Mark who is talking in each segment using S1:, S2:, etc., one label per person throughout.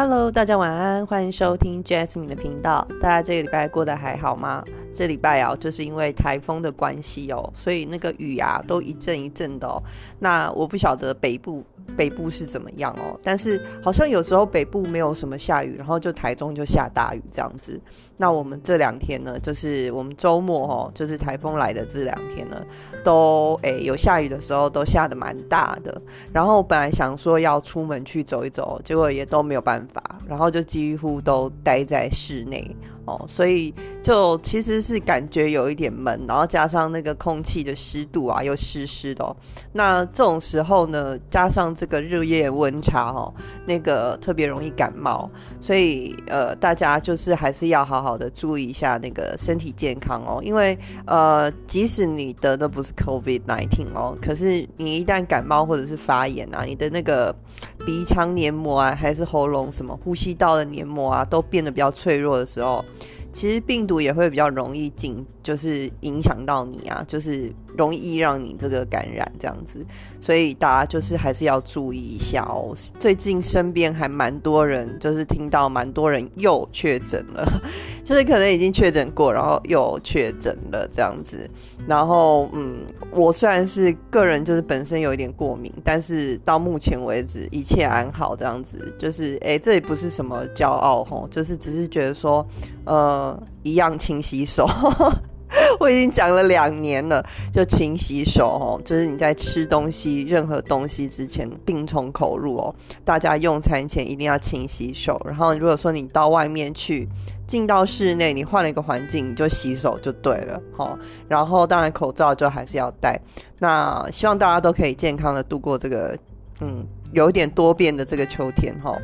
S1: Hello，大家晚安，欢迎收听 Jasmine 的频道。大家这个礼拜过得还好吗？这礼拜啊，就是因为台风的关系哦，所以那个雨啊都一阵一阵的哦。那我不晓得北部北部是怎么样哦，但是好像有时候北部没有什么下雨，然后就台中就下大雨这样子。那我们这两天呢，就是我们周末哦，就是台风来的这两天呢，都诶有下雨的时候都下的蛮大的。然后本来想说要出门去走一走，结果也都没有办法，然后就几乎都待在室内。哦，所以就其实是感觉有一点闷，然后加上那个空气的湿度啊，又湿湿的。哦那这种时候呢，加上这个日夜温差哦，那个特别容易感冒。所以呃，大家就是还是要好好的注意一下那个身体健康哦，因为呃，即使你得的不是 COVID nineteen 哦，可是你一旦感冒或者是发炎啊，你的那个鼻腔黏膜啊，还是喉咙什么呼吸道的黏膜啊，都变得比较脆弱的时候。其实病毒也会比较容易进，就是影响到你啊，就是容易让你这个感染这样子，所以大家就是还是要注意一下哦。最近身边还蛮多人，就是听到蛮多人又确诊了，就是可能已经确诊过，然后又确诊了这样子。然后嗯，我虽然是个人就是本身有一点过敏，但是到目前为止一切安好这样子。就是哎，这也不是什么骄傲吼，就是只是觉得说呃。一样勤洗手，我已经讲了两年了，就勤洗手哦。就是你在吃东西、任何东西之前，病从口入哦。大家用餐前一定要勤洗手。然后，如果说你到外面去，进到室内，你换了一个环境，你就洗手就对了哈。然后，当然口罩就还是要戴。那希望大家都可以健康的度过这个嗯有点多变的这个秋天哈。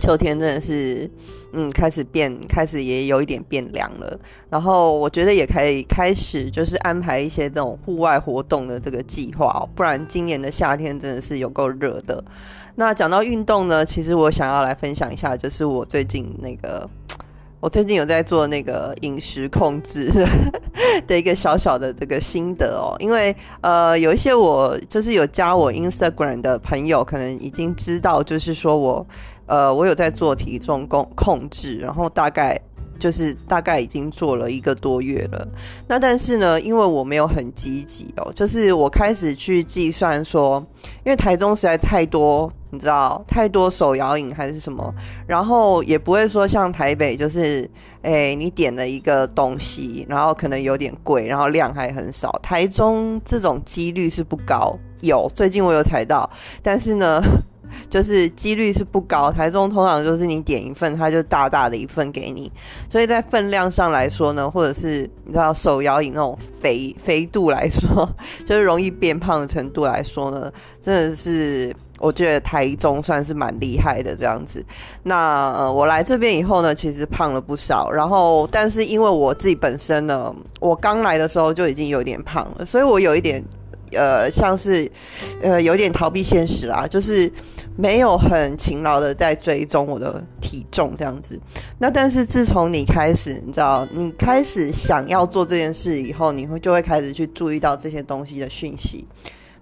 S1: 秋天真的是，嗯，开始变，开始也有一点变凉了。然后我觉得也可以开始，就是安排一些这种户外活动的这个计划哦。不然今年的夏天真的是有够热的。那讲到运动呢，其实我想要来分享一下，就是我最近那个，我最近有在做那个饮食控制 的一个小小的这个心得哦。因为呃，有一些我就是有加我 Instagram 的朋友，可能已经知道，就是说我。呃，我有在做体重控控制，然后大概就是大概已经做了一个多月了。那但是呢，因为我没有很积极哦，就是我开始去计算说，因为台中实在太多，你知道太多手摇饮还是什么，然后也不会说像台北，就是哎你点了一个东西，然后可能有点贵，然后量还很少。台中这种几率是不高，有最近我有踩到，但是呢。就是几率是不高，台中通常就是你点一份，它就大大的一份给你，所以在分量上来说呢，或者是你知道手摇饮那种肥肥度来说，就是容易变胖的程度来说呢，真的是我觉得台中算是蛮厉害的这样子。那呃，我来这边以后呢，其实胖了不少，然后但是因为我自己本身呢，我刚来的时候就已经有点胖了，所以我有一点。呃，像是，呃，有点逃避现实啦，就是没有很勤劳的在追踪我的体重这样子。那但是自从你开始，你知道，你开始想要做这件事以后，你会就会开始去注意到这些东西的讯息。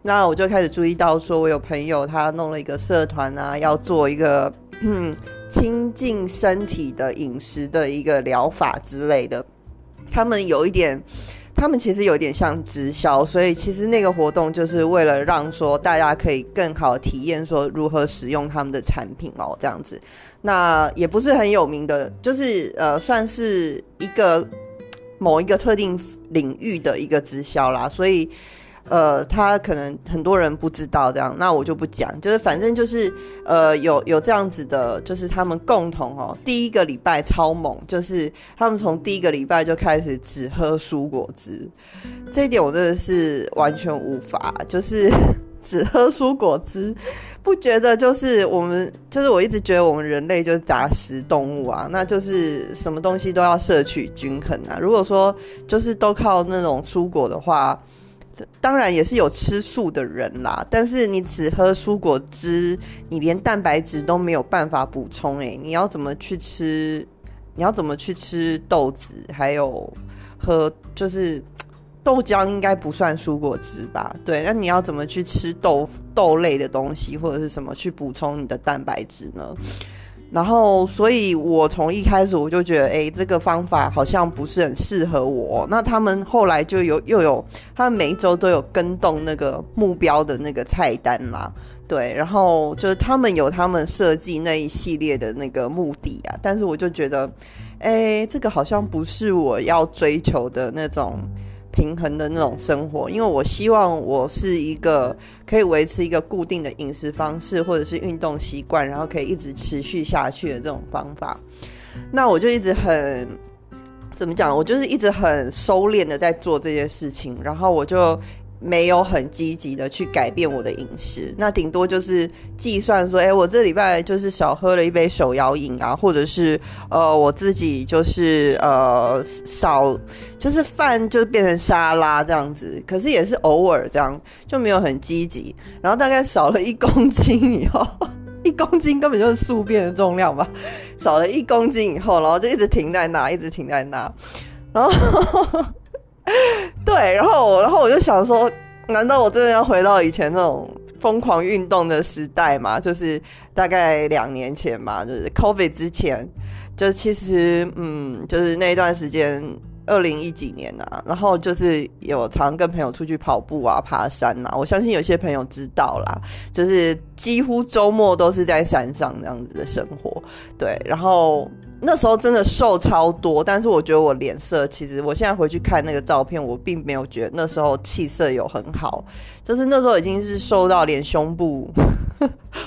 S1: 那我就开始注意到，说我有朋友他弄了一个社团啊，要做一个嗯亲近身体的饮食的一个疗法之类的。他们有一点。他们其实有点像直销，所以其实那个活动就是为了让说大家可以更好体验说如何使用他们的产品哦，这样子。那也不是很有名的，就是呃，算是一个某一个特定领域的一个直销啦，所以。呃，他可能很多人不知道这样，那我就不讲。就是反正就是，呃，有有这样子的，就是他们共同哦，第一个礼拜超猛，就是他们从第一个礼拜就开始只喝蔬果汁，这一点我真的是完全无法，就是 只喝蔬果汁，不觉得就是我们，就是我一直觉得我们人类就是杂食动物啊，那就是什么东西都要摄取均衡啊。如果说就是都靠那种蔬果的话。当然也是有吃素的人啦，但是你只喝蔬果汁，你连蛋白质都没有办法补充诶，你要怎么去吃？你要怎么去吃豆子？还有喝就是豆浆应该不算蔬果汁吧？对，那你要怎么去吃豆豆类的东西或者是什么去补充你的蛋白质呢？然后，所以我从一开始我就觉得，哎，这个方法好像不是很适合我。那他们后来就有又有，他们每一周都有跟动那个目标的那个菜单啦，对，然后就是他们有他们设计那一系列的那个目的啊。但是我就觉得，哎，这个好像不是我要追求的那种。平衡的那种生活，因为我希望我是一个可以维持一个固定的饮食方式或者是运动习惯，然后可以一直持续下去的这种方法。那我就一直很怎么讲？我就是一直很收敛的在做这些事情，然后我就。没有很积极的去改变我的饮食，那顶多就是计算说，哎，我这礼拜就是少喝了一杯手摇饮啊，或者是呃，我自己就是呃少就是饭就变成沙拉这样子，可是也是偶尔这样，就没有很积极。然后大概少了一公斤以后，一公斤根本就是宿便的重量吧，少了一公斤以后，然后就一直停在那，一直停在那，然后。对，然后，然后我就想说，难道我真的要回到以前那种疯狂运动的时代吗？就是大概两年前嘛，就是 COVID 之前，就其实，嗯，就是那一段时间。二零一几年啊，然后就是有常跟朋友出去跑步啊、爬山呐。我相信有些朋友知道啦，就是几乎周末都是在山上这样子的生活。对，然后那时候真的瘦超多，但是我觉得我脸色其实，我现在回去看那个照片，我并没有觉得那时候气色有很好，就是那时候已经是瘦到连胸部，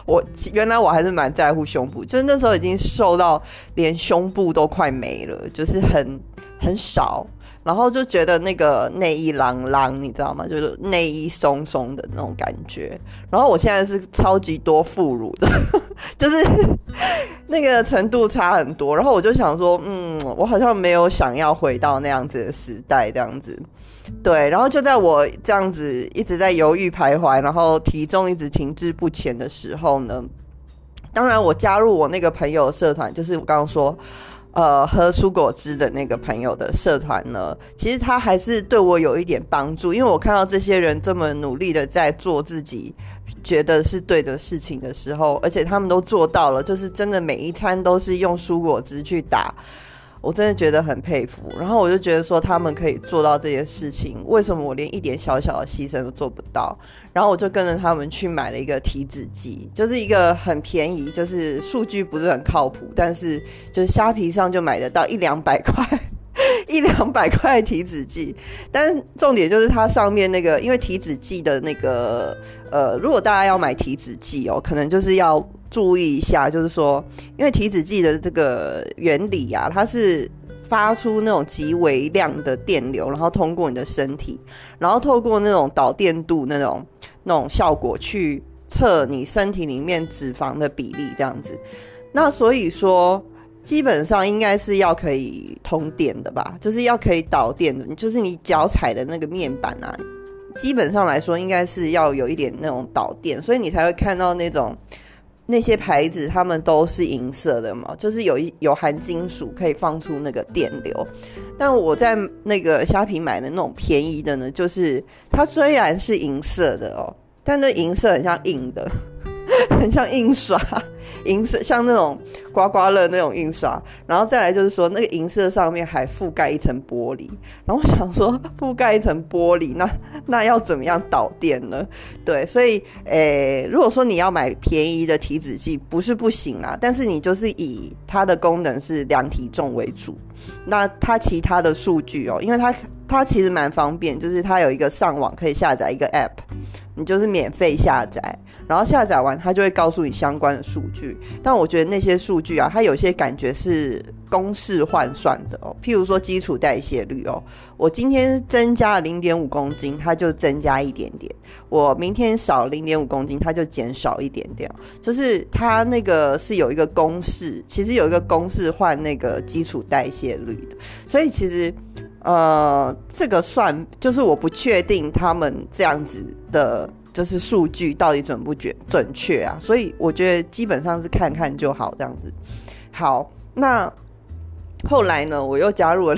S1: 我原来我还是蛮在乎胸部，就是那时候已经瘦到连胸部都快没了，就是很。很少，然后就觉得那个内衣啷啷，你知道吗？就是内衣松松的那种感觉。然后我现在是超级多副乳的，就是 那个程度差很多。然后我就想说，嗯，我好像没有想要回到那样子的时代，这样子。对，然后就在我这样子一直在犹豫徘徊，然后体重一直停滞不前的时候呢，当然我加入我那个朋友社团，就是我刚刚说。呃，喝蔬果汁的那个朋友的社团呢，其实他还是对我有一点帮助，因为我看到这些人这么努力的在做自己觉得是对的事情的时候，而且他们都做到了，就是真的每一餐都是用蔬果汁去打。我真的觉得很佩服，然后我就觉得说他们可以做到这些事情，为什么我连一点小小的牺牲都做不到？然后我就跟着他们去买了一个体脂机，就是一个很便宜，就是数据不是很靠谱，但是就是虾皮上就买得到一两百块。一两百块体脂计，但重点就是它上面那个，因为体脂计的那个，呃，如果大家要买体脂计哦，可能就是要注意一下，就是说，因为体脂计的这个原理啊，它是发出那种极微量的电流，然后通过你的身体，然后透过那种导电度那种那种效果去测你身体里面脂肪的比例，这样子。那所以说。基本上应该是要可以通电的吧，就是要可以导电的，就是你脚踩的那个面板啊，基本上来说应该是要有一点那种导电，所以你才会看到那种那些牌子，他们都是银色的嘛，就是有一有含金属可以放出那个电流。但我在那个虾皮买的那种便宜的呢，就是它虽然是银色的哦，但那银色很像硬的。很像印刷，银色像那种刮刮乐那种印刷，然后再来就是说那个银色上面还覆盖一层玻璃，然后我想说覆盖一层玻璃，那那要怎么样导电呢？对，所以诶，如果说你要买便宜的体脂计，不是不行啊，但是你就是以它的功能是量体重为主，那它其他的数据哦，因为它它其实蛮方便，就是它有一个上网可以下载一个 app，你就是免费下载。然后下载完，它就会告诉你相关的数据。但我觉得那些数据啊，它有些感觉是公式换算的哦。譬如说基础代谢率哦，我今天增加了零点五公斤，它就增加一点点；我明天少零点五公斤，它就减少一点点。就是它那个是有一个公式，其实有一个公式换那个基础代谢率的。所以其实呃，这个算就是我不确定他们这样子的。就是数据到底准不准准确啊？所以我觉得基本上是看看就好这样子。好，那后来呢，我又加入了，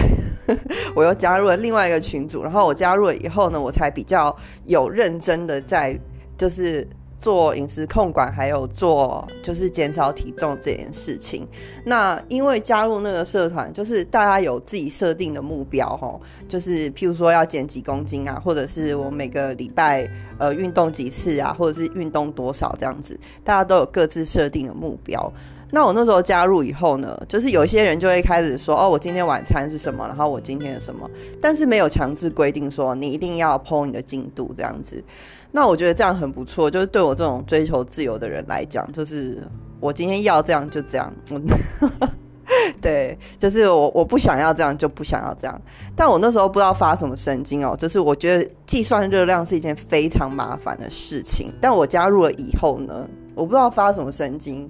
S1: 我又加入了另外一个群组。然后我加入了以后呢，我才比较有认真的在就是做饮食控管，还有做就是减少体重这件事情。那因为加入那个社团，就是大家有自己设定的目标，吼，就是譬如说要减几公斤啊，或者是我每个礼拜呃运动几次啊，或者是运动多少这样子，大家都有各自设定的目标。那我那时候加入以后呢，就是有一些人就会开始说，哦，我今天晚餐是什么，然后我今天什么，但是没有强制规定说你一定要 PO 你的进度这样子。那我觉得这样很不错，就是对我这种追求自由的人来讲，就是我今天要这样就这样。对，就是我我不想要这样就不想要这样。但我那时候不知道发什么神经哦，就是我觉得计算热量是一件非常麻烦的事情。但我加入了以后呢，我不知道发什么神经。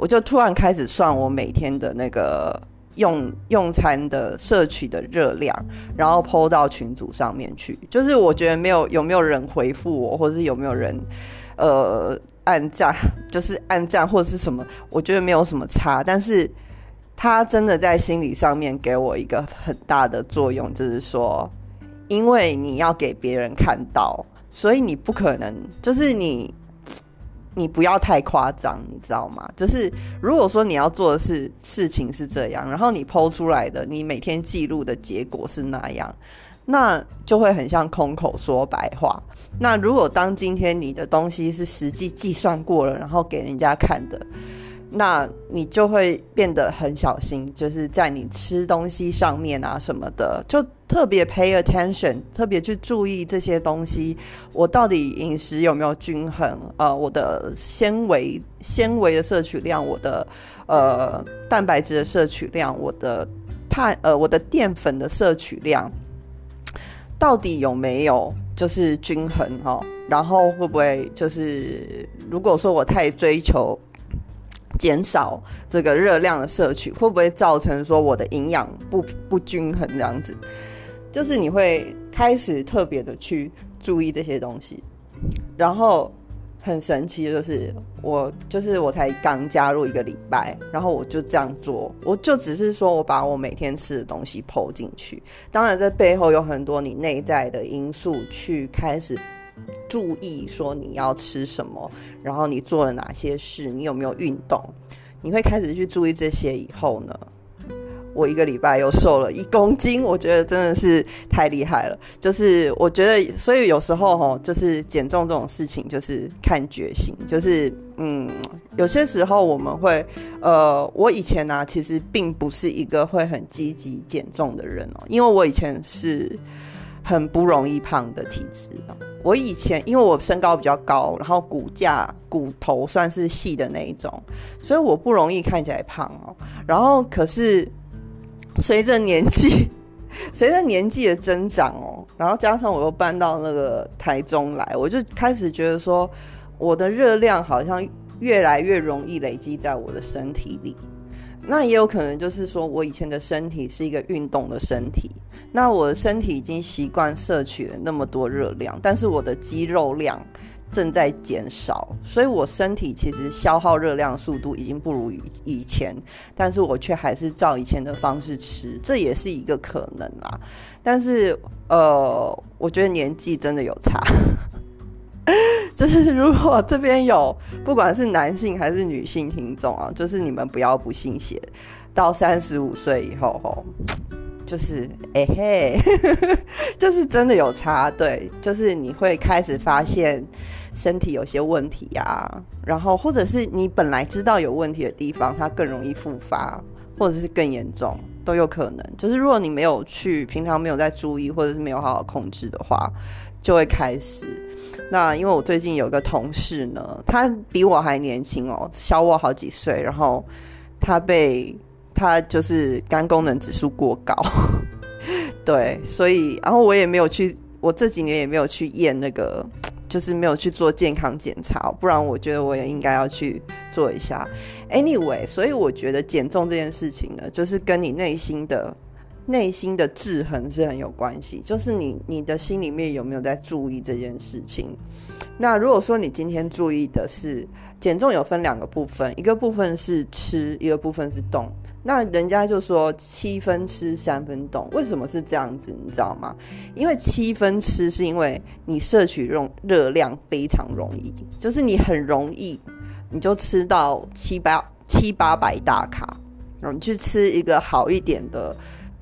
S1: 我就突然开始算我每天的那个用用餐的摄取的热量，然后抛到群组上面去。就是我觉得没有有没有人回复我，或者是有没有人呃按赞，就是按赞或者是什么，我觉得没有什么差。但是他真的在心理上面给我一个很大的作用，就是说，因为你要给别人看到，所以你不可能就是你。你不要太夸张，你知道吗？就是如果说你要做的是事情是这样，然后你剖出来的，你每天记录的结果是那样，那就会很像空口说白话。那如果当今天你的东西是实际计算过了，然后给人家看的。那你就会变得很小心，就是在你吃东西上面啊什么的，就特别 pay attention，特别去注意这些东西，我到底饮食有没有均衡？呃，我的纤维纤维的摄取量，我的呃蛋白质的摄取量，我的碳呃我的淀粉的摄取量，到底有没有就是均衡哈？然后会不会就是如果说我太追求。减少这个热量的摄取，会不会造成说我的营养不不均衡这样子？就是你会开始特别的去注意这些东西，然后很神奇的就是，我就是我才刚加入一个礼拜，然后我就这样做，我就只是说我把我每天吃的东西剖进去，当然这背后有很多你内在的因素去开始。注意说你要吃什么，然后你做了哪些事，你有没有运动？你会开始去注意这些以后呢？我一个礼拜又瘦了一公斤，我觉得真的是太厉害了。就是我觉得，所以有时候哈，就是减重这种事情，就是看决心。就是嗯，有些时候我们会呃，我以前呢，其实并不是一个会很积极减重的人哦，因为我以前是很不容易胖的体质我以前因为我身高比较高，然后骨架骨头算是细的那一种，所以我不容易看起来胖哦。然后可是随着年纪，随着年纪的增长哦，然后加上我又搬到那个台中来，我就开始觉得说，我的热量好像越来越容易累积在我的身体里。那也有可能就是说我以前的身体是一个运动的身体。那我的身体已经习惯摄取了那么多热量，但是我的肌肉量正在减少，所以我身体其实消耗热量速度已经不如以前，但是我却还是照以前的方式吃，这也是一个可能啦。但是呃，我觉得年纪真的有差，就是如果这边有不管是男性还是女性听众啊，就是你们不要不信邪，到三十五岁以后吼。就是哎嘿，就是真的有差，对，就是你会开始发现身体有些问题呀，然后或者是你本来知道有问题的地方，它更容易复发，或者是更严重都有可能。就是如果你没有去平常没有在注意，或者是没有好好控制的话，就会开始。那因为我最近有一个同事呢，他比我还年轻哦，小我好几岁，然后他被。他就是肝功能指数过高，对，所以然后我也没有去，我这几年也没有去验那个，就是没有去做健康检查，不然我觉得我也应该要去做一下。Anyway，所以我觉得减重这件事情呢，就是跟你内心的内心的制衡是很有关系，就是你你的心里面有没有在注意这件事情。那如果说你今天注意的是减重，有分两个部分，一个部分是吃，一个部分是动。那人家就说七分吃三分动，为什么是这样子？你知道吗？因为七分吃是因为你摄取用热量非常容易，就是你很容易你就吃到七八七八百大卡，然后你去吃一个好一点的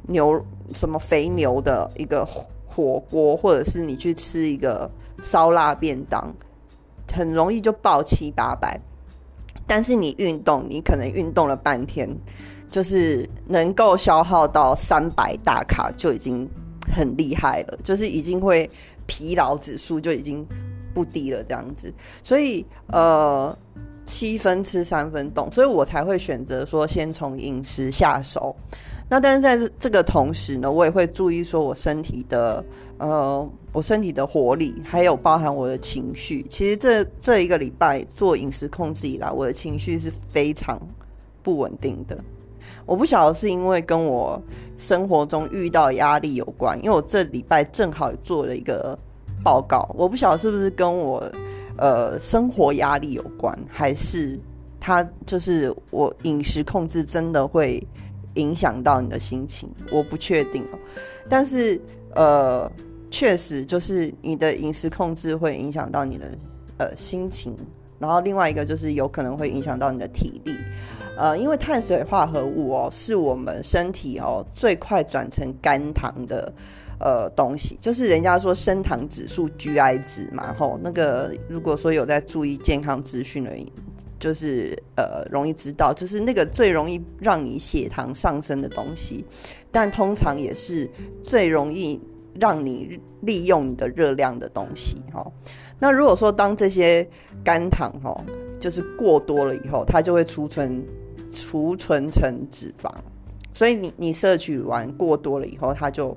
S1: 牛什么肥牛的一个火锅，或者是你去吃一个烧腊便当，很容易就爆七八百。但是你运动，你可能运动了半天。就是能够消耗到三百大卡就已经很厉害了，就是已经会疲劳指数就已经不低了这样子，所以呃七分吃三分动，所以我才会选择说先从饮食下手。那但是在这个同时呢，我也会注意说我身体的呃我身体的活力，还有包含我的情绪。其实这这一个礼拜做饮食控制以来，我的情绪是非常不稳定的。我不晓得是因为跟我生活中遇到压力有关，因为我这礼拜正好做了一个报告，我不晓得是不是跟我呃生活压力有关，还是它就是我饮食控制真的会影响到你的心情，我不确定哦。但是呃，确实就是你的饮食控制会影响到你的呃心情，然后另外一个就是有可能会影响到你的体力。呃，因为碳水化合物哦，是我们身体哦最快转成肝糖的呃东西，就是人家说升糖指数 GI 值嘛，吼，那个如果说有在注意健康资讯的，就是呃容易知道，就是那个最容易让你血糖上升的东西，但通常也是最容易让你利用你的热量的东西，哈。那如果说当这些肝糖哈就是过多了以后，它就会储存。储存成脂肪，所以你你摄取完过多了以后，它就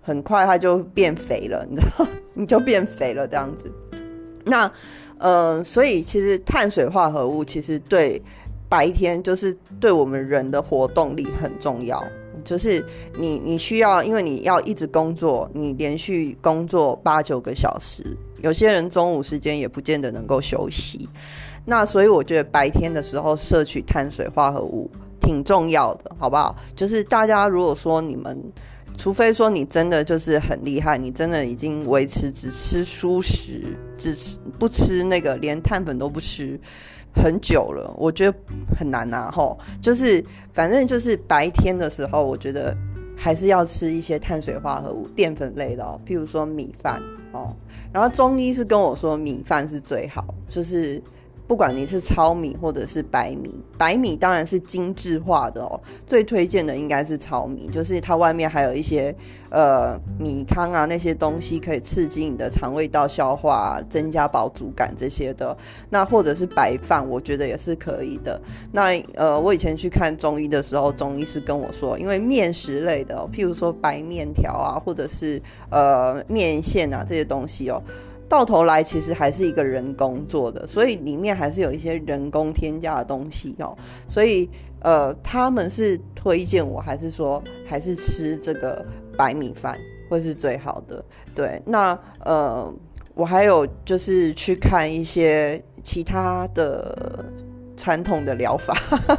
S1: 很快它就变肥了，你知道，你就变肥了这样子。那呃，所以其实碳水化合物其实对白天就是对我们人的活动力很重要，就是你你需要，因为你要一直工作，你连续工作八九个小时，有些人中午时间也不见得能够休息。那所以我觉得白天的时候摄取碳水化合物挺重要的，好不好？就是大家如果说你们，除非说你真的就是很厉害，你真的已经维持只吃蔬食，只吃不吃那个连碳粉都不吃很久了，我觉得很难呐。吼，就是反正就是白天的时候，我觉得还是要吃一些碳水化合物、淀粉类的哦，譬如说米饭哦。然后中医是跟我说米饭是最好，就是。不管你是糙米或者是白米，白米当然是精致化的哦。最推荐的应该是糙米，就是它外面还有一些呃米糠啊那些东西，可以刺激你的肠胃道消化，增加饱足感这些的。那或者是白饭，我觉得也是可以的。那呃，我以前去看中医的时候，中医是跟我说，因为面食类的，譬如说白面条啊，或者是呃面线啊这些东西哦。到头来其实还是一个人工做的，所以里面还是有一些人工添加的东西哦。所以呃，他们是推荐我还是说还是吃这个白米饭会是最好的？对，那呃，我还有就是去看一些其他的传统的疗法。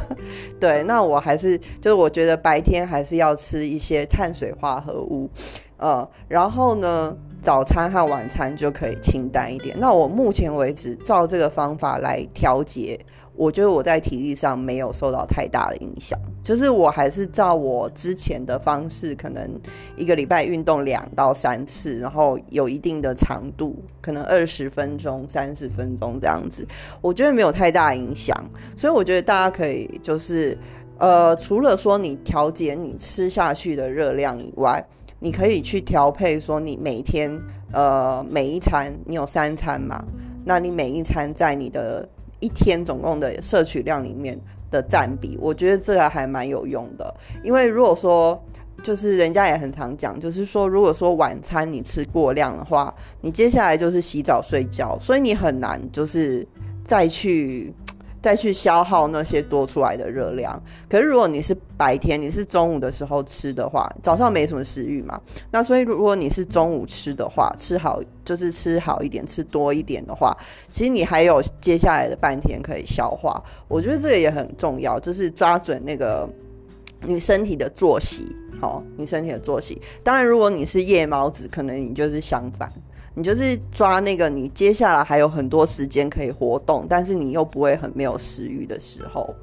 S1: 对，那我还是就是我觉得白天还是要吃一些碳水化合物，呃，然后呢？早餐和晚餐就可以清淡一点。那我目前为止照这个方法来调节，我觉得我在体力上没有受到太大的影响。就是我还是照我之前的方式，可能一个礼拜运动两到三次，然后有一定的长度，可能二十分钟、三十分钟这样子，我觉得没有太大影响。所以我觉得大家可以就是，呃，除了说你调节你吃下去的热量以外。你可以去调配，说你每天，呃，每一餐你有三餐嘛？那你每一餐在你的一天总共的摄取量里面的占比，我觉得这个还蛮有用的。因为如果说，就是人家也很常讲，就是说，如果说晚餐你吃过量的话，你接下来就是洗澡睡觉，所以你很难就是再去。再去消耗那些多出来的热量。可是如果你是白天，你是中午的时候吃的话，早上没什么食欲嘛。那所以如果你是中午吃的话，吃好就是吃好一点，吃多一点的话，其实你还有接下来的半天可以消化。我觉得这个也很重要，就是抓准那个你身体的作息，好，你身体的作息。当然，如果你是夜猫子，可能你就是相反，你就是抓那个你接下来还有很多时间可以活动，但是你又不会很没有食欲的时候。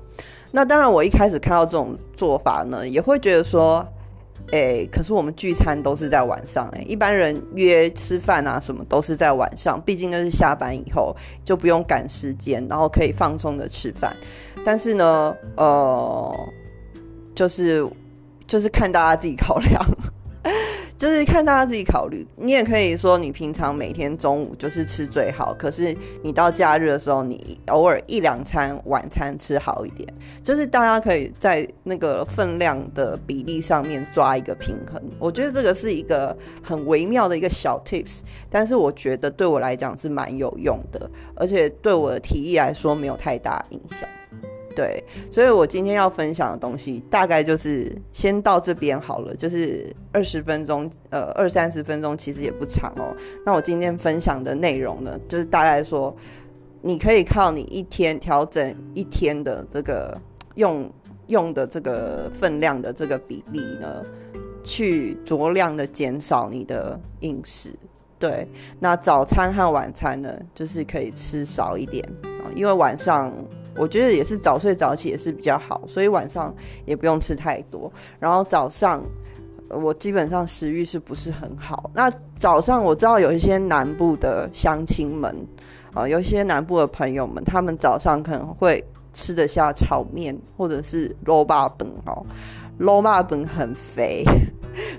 S1: 那当然，我一开始看到这种做法呢，也会觉得说，哎，可是我们聚餐都是在晚上，哎，一般人约吃饭啊什么都是在晚上，毕竟那是下班以后就不用赶时间，然后可以放松的吃饭。但是呢，呃。就是就是看大家自己考量，就是看大家自己考虑。你也可以说，你平常每天中午就是吃最好，可是你到假日的时候，你偶尔一两餐晚餐吃好一点。就是大家可以在那个分量的比例上面抓一个平衡。我觉得这个是一个很微妙的一个小 tips，但是我觉得对我来讲是蛮有用的，而且对我的体力来说没有太大影响。对，所以我今天要分享的东西大概就是先到这边好了，就是二十分钟，呃，二三十分钟其实也不长哦。那我今天分享的内容呢，就是大概说，你可以靠你一天调整一天的这个用用的这个分量的这个比例呢，去酌量的减少你的饮食。对，那早餐和晚餐呢，就是可以吃少一点啊，因为晚上。我觉得也是早睡早起也是比较好，所以晚上也不用吃太多。然后早上我基本上食欲是不是很好？那早上我知道有一些南部的乡亲们啊，有一些南部的朋友们，他们早上可能会吃得下炒面或者是肉霸本哦，肉霸本很肥。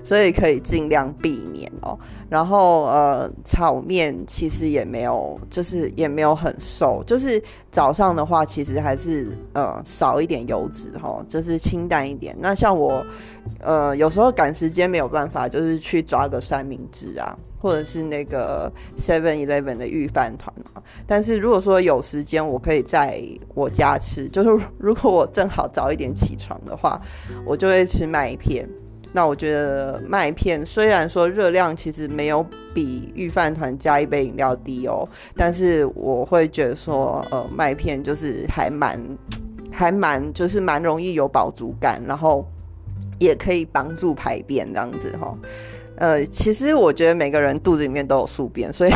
S1: 所以可以尽量避免哦。然后呃，炒面其实也没有，就是也没有很瘦。就是早上的话，其实还是呃少一点油脂哈，就是清淡一点。那像我呃有时候赶时间没有办法，就是去抓个三明治啊，或者是那个 Seven Eleven 的御饭团啊。但是如果说有时间，我可以在我家吃。就是如果我正好早一点起床的话，我就会吃麦片。那我觉得麦片虽然说热量其实没有比御饭团加一杯饮料低哦，但是我会觉得说，呃，麦片就是还蛮还蛮就是蛮容易有饱足感，然后也可以帮助排便这样子哈。呃，其实我觉得每个人肚子里面都有宿便，所以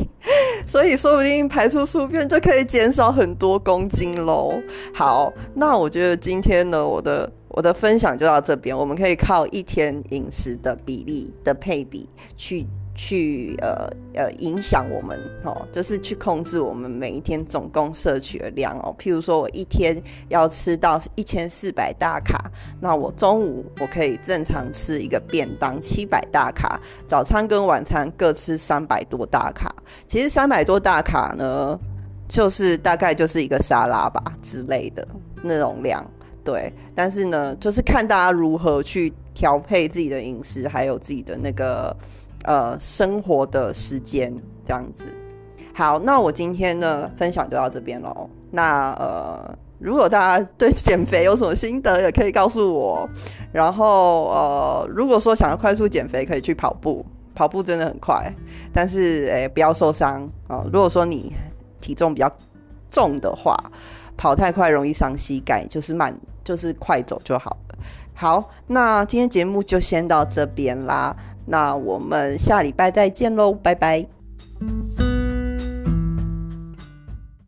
S1: 所以说不定排出宿便就可以减少很多公斤喽。好，那我觉得今天呢，我的。我的分享就到这边，我们可以靠一天饮食的比例的配比去去呃呃影响我们哦，就是去控制我们每一天总共摄取的量哦。譬如说我一天要吃到一千四百大卡，那我中午我可以正常吃一个便当七百大卡，早餐跟晚餐各吃三百多大卡。其实三百多大卡呢，就是大概就是一个沙拉吧之类的那种量。对，但是呢，就是看大家如何去调配自己的饮食，还有自己的那个呃生活的时间这样子。好，那我今天呢分享就到这边喽。那呃，如果大家对减肥有什么心得，也可以告诉我。然后呃，如果说想要快速减肥，可以去跑步，跑步真的很快，但是诶不要受伤啊。如果说你体重比较重的话，跑太快容易伤膝盖，就是慢。就是快走就好了。好，那今天节目就先到这边啦。那我们下礼拜再见喽，拜拜。